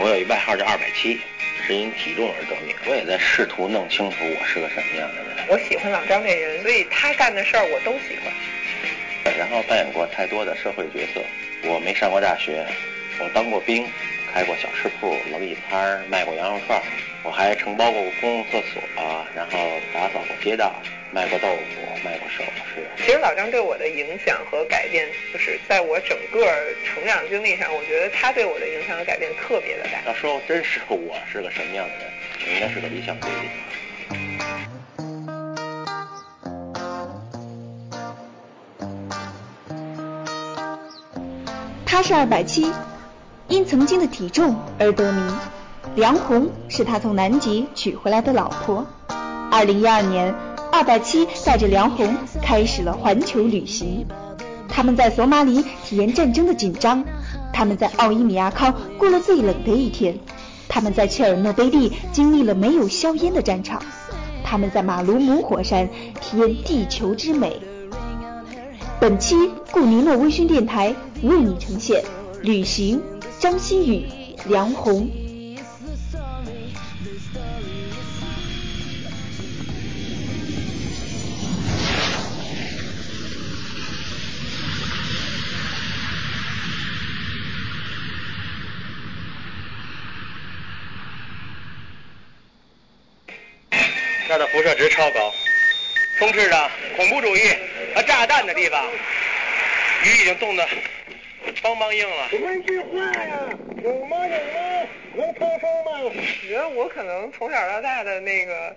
我有一外号叫二百七，是因体重而得名。我也在试图弄清楚我是个什么样的人。我喜欢老张这人，所以他干的事儿我都喜欢。然后扮演过太多的社会角色。我没上过大学，我当过兵，开过小吃铺、冷饮摊，卖过羊肉串。我还承包过公共厕所，然后打扫过街道，卖过豆腐，卖过手，是。其实老张对我的影响和改变，就是在我整个成长经历上，我觉得他对我的影响和改变特别的大。要说真实我是个什么样的人，我应该是个理想主义者。他是二百七，因曾经的体重而得名。梁红是他从南极娶回来的老婆。二零一二年，二百七带着梁红开始了环球旅行。他们在索马里体验战争的紧张，他们在奥伊米亚康过了最冷的一天，他们在切尔诺贝利经历了没有硝烟的战场，他们在马鲁姆火山体验地球之美。本期顾尼诺微醺电台为你呈现旅行，张馨予、梁红。充斥着恐怖主义和炸弹的地方，鱼已经冻得梆梆硬了。问句话呀，有吗有吗？能通风吗？我觉得我可能从小到大的那个，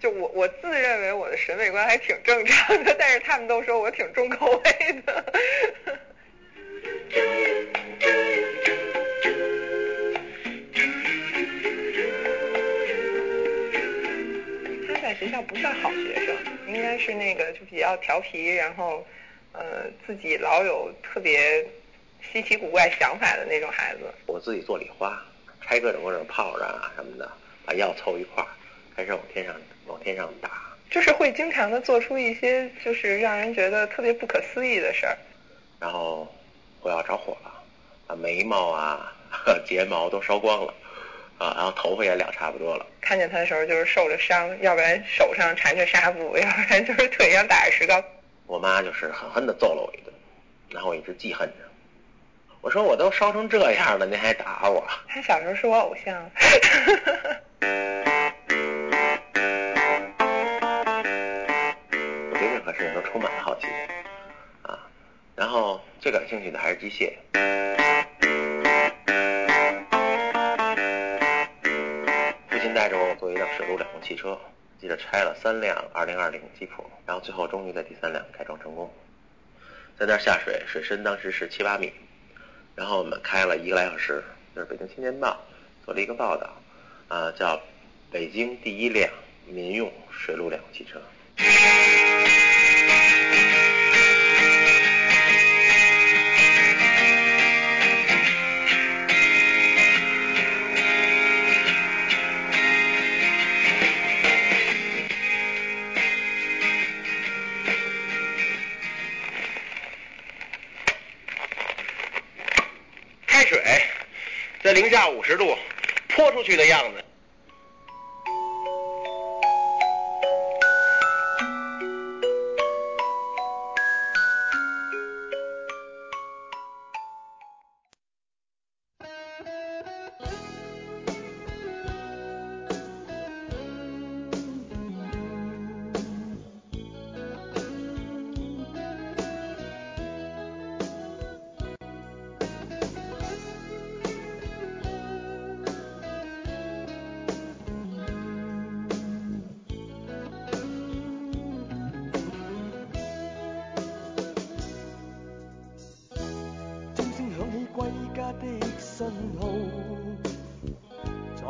就我我自认为我的审美观还挺正常的，但是他们都说我挺重口味的。学校不算好学生，应该是那个就比较调皮，然后呃自己老有特别稀奇古怪想法的那种孩子。我自己做礼花，拆各种各种炮仗啊什么的，把药凑一块儿，开始往天上往天上打。就是会经常的做出一些就是让人觉得特别不可思议的事儿。然后我要着火了，把眉毛啊 睫毛都烧光了。啊，然后头发也燎差不多了。看见他的时候就是受着伤，要不然手上缠着纱布，要不然就是腿上打着石膏。我妈就是狠狠地揍了我一顿，然后我一直记恨着。我说我都烧成这样了，您还打我？他小时候是我偶像。我对任何事情都充满了好奇啊，然后最感兴趣的还是机械。路两用汽车，记得拆了三辆2020吉普，然后最后终于在第三辆改装成功。在那儿下水，水深当时是七八米，然后我们开了一个来小时，就是北京青年报做了一个报道，啊，叫北京第一辆民用水陆两用汽车。直度泼出去的样子。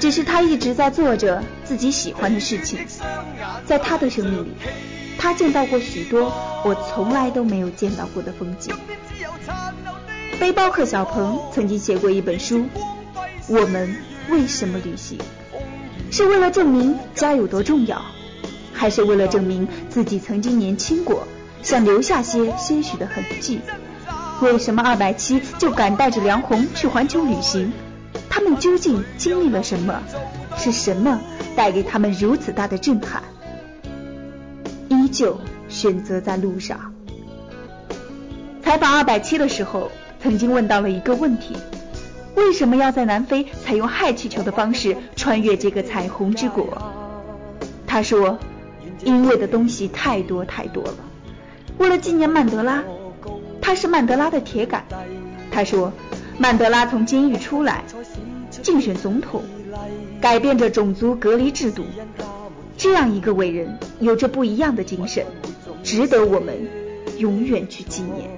只是他一直在做着自己喜欢的事情。在他的生命里，他见到过许多我从来都没有见到过的风景。背包客小鹏曾经写过一本书，《我们为什么旅行》，是为了证明家有多重要，还是为了证明自己曾经年轻过，想留下些些许的痕迹？为什么二百七就敢带着梁红去环球旅行？他们究竟经历了什么？是什么带给他们如此大的震撼？依旧选择在路上。采访二百七的时候，曾经问到了一个问题：为什么要在南非采用氦气球的方式穿越这个彩虹之国？他说：因为的东西太多太多了。为了纪念曼德拉。他是曼德拉的铁杆。他说，曼德拉从监狱出来，竞选总统，改变着种族隔离制度。这样一个伟人，有着不一样的精神，值得我们永远去纪念。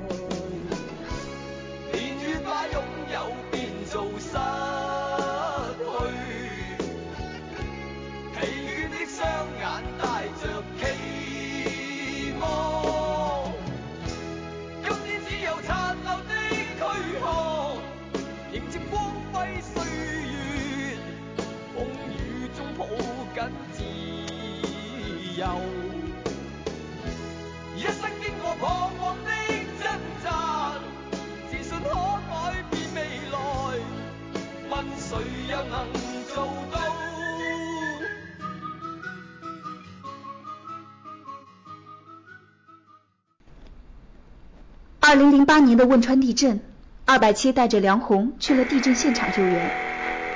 二零零八年的汶川地震，二百七带着梁红去了地震现场救援。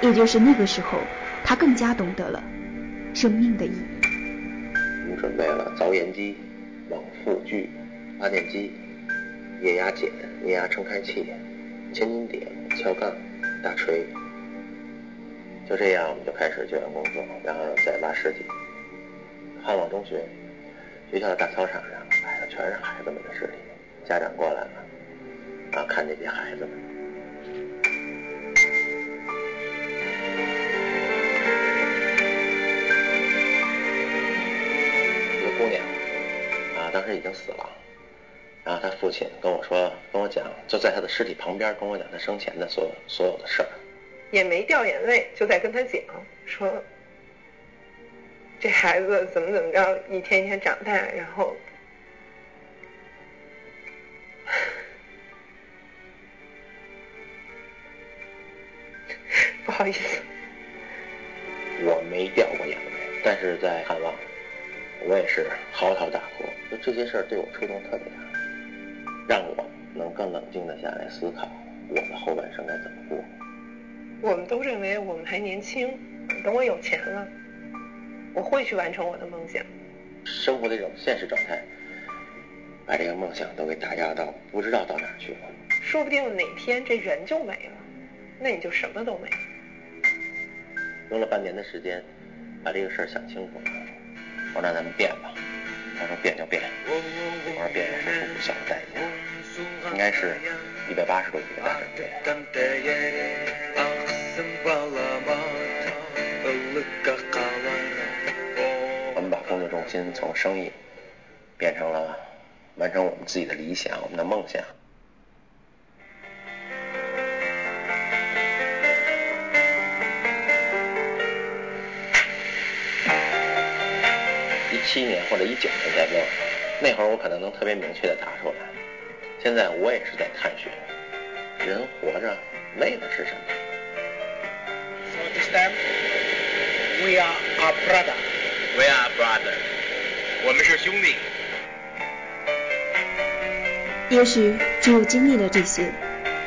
也就是那个时候，他更加懂得了生命的意义。我们准备了凿岩机、往复锯、发电机、液压剪、液压撑开器、千斤顶、撬杠、大锤。就这样，我们就开始救援工作，然后再拉尸体。汉望中学学校的大操场上摆的全是孩子们的尸体。家长过来了，啊，看这些孩子们，一个姑娘，啊，当时已经死了，然后她父亲跟我说，跟我讲，就在她的尸体旁边跟我讲她生前的所有所有的事儿，也没掉眼泪，就在跟她讲，说这孩子怎么怎么着，一天一天长大，然后。好意思，我没掉过眼泪，但是在汉旺，我也是嚎啕大哭。就这些事儿对我触动特别大，让我能更冷静的下来思考我的后半生该怎么过。我们都认为我们还年轻，等我有钱了，我会去完成我的梦想。生活的这种现实状态。把这个梦想都给打压到不知道到哪去了。说不定哪天这人就没了，那你就什么都没了。用了半年的时间，把这个事儿想清楚了。我说那咱们变吧。他说变就变。我说变要付出不小的代价，应该是一百八十多亿的大阵仗。我们把工作重心从生意变成了。完成我们自己的理想，我们的梦想。七年或者一九年再问，那会儿我可能能特别明确的答出来。现在我也是在探寻，人活着为的是什么？So this time we are a brother. We are brother. 我们是兄弟。也许只有经历了这些，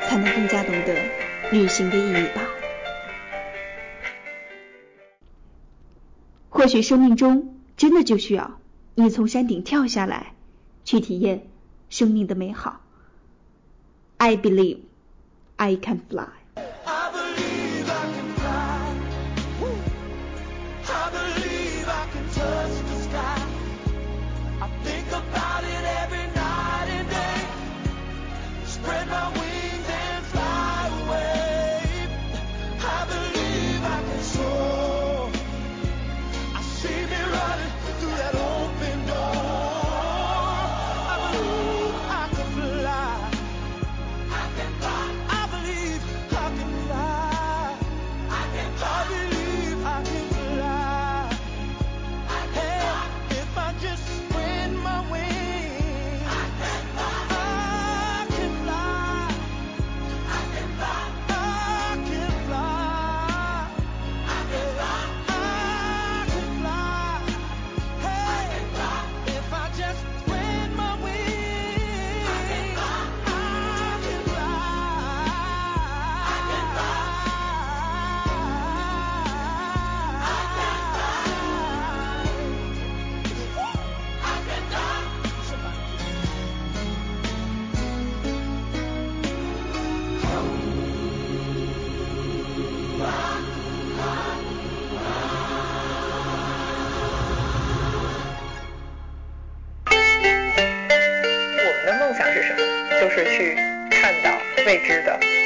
才能更加懂得旅行的意义吧。或许生命中真的就需要你从山顶跳下来，去体验生命的美好。I believe I can fly。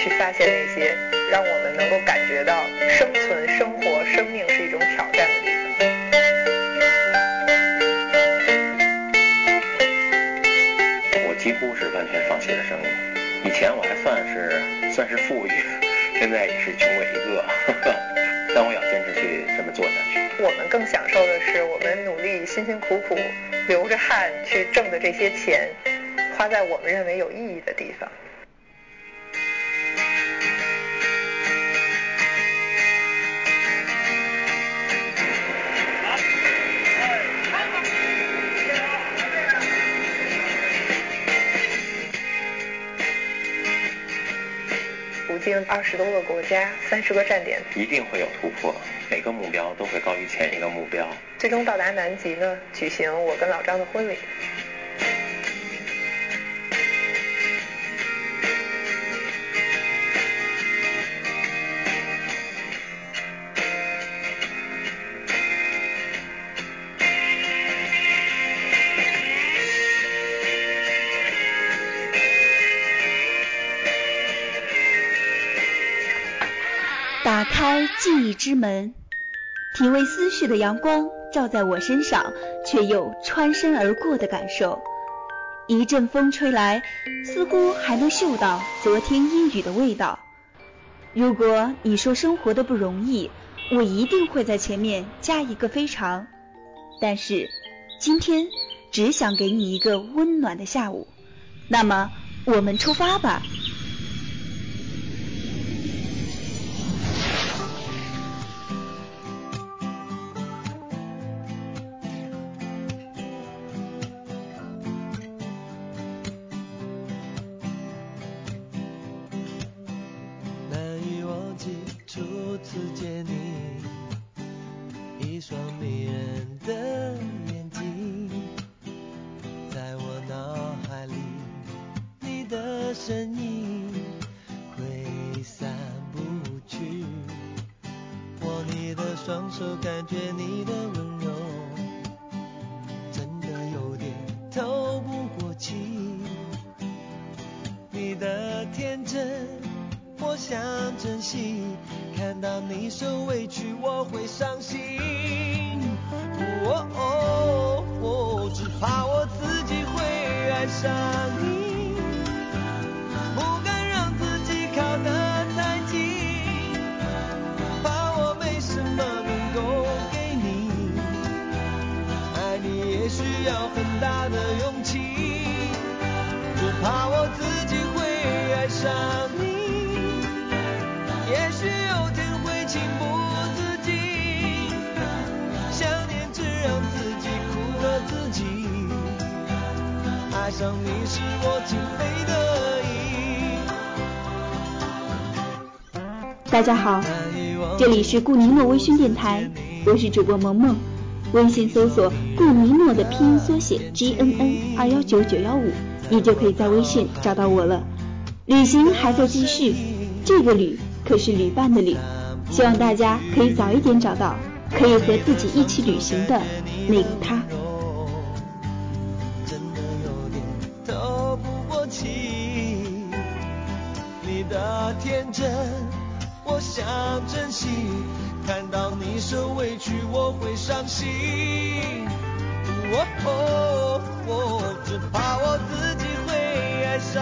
去发现那些让我们能够感觉到生存、生活、生命是一种挑战的地方。我几乎是完全放弃了生意，以前我还算是算是富裕，现在也是穷鬼一个，但我要坚持去这么做下去。我们更享受的是我们努力、辛辛苦苦、流着汗去挣的这些钱，花在我们认为有意义的地方。途经二十多个国家，三十个站点，一定会有突破，每个目标都会高于前一个目标。最终到达南极呢，举行我跟老张的婚礼。记忆之门，体味思绪的阳光照在我身上，却又穿身而过的感受。一阵风吹来，似乎还能嗅到昨天阴雨的味道。如果你说生活的不容易，我一定会在前面加一个非常。但是今天只想给你一个温暖的下午。那么我们出发吧。看到你受委屈，我会伤心。哦，只怕我自己会爱上爱上你是我情非得已。大家好，这里是顾尼诺微醺电台，我是主播萌萌。微信搜索顾尼诺的拼音缩写 G N N 二幺九九幺五，你就可以在微信找到我了。旅行还在继续，这个旅可是旅伴的旅，希望大家可以早一点找到可以和自己一起旅行的那个他。认真，我想珍惜。看到你受委屈，我会伤心。哦哦哦，只怕我自己会爱上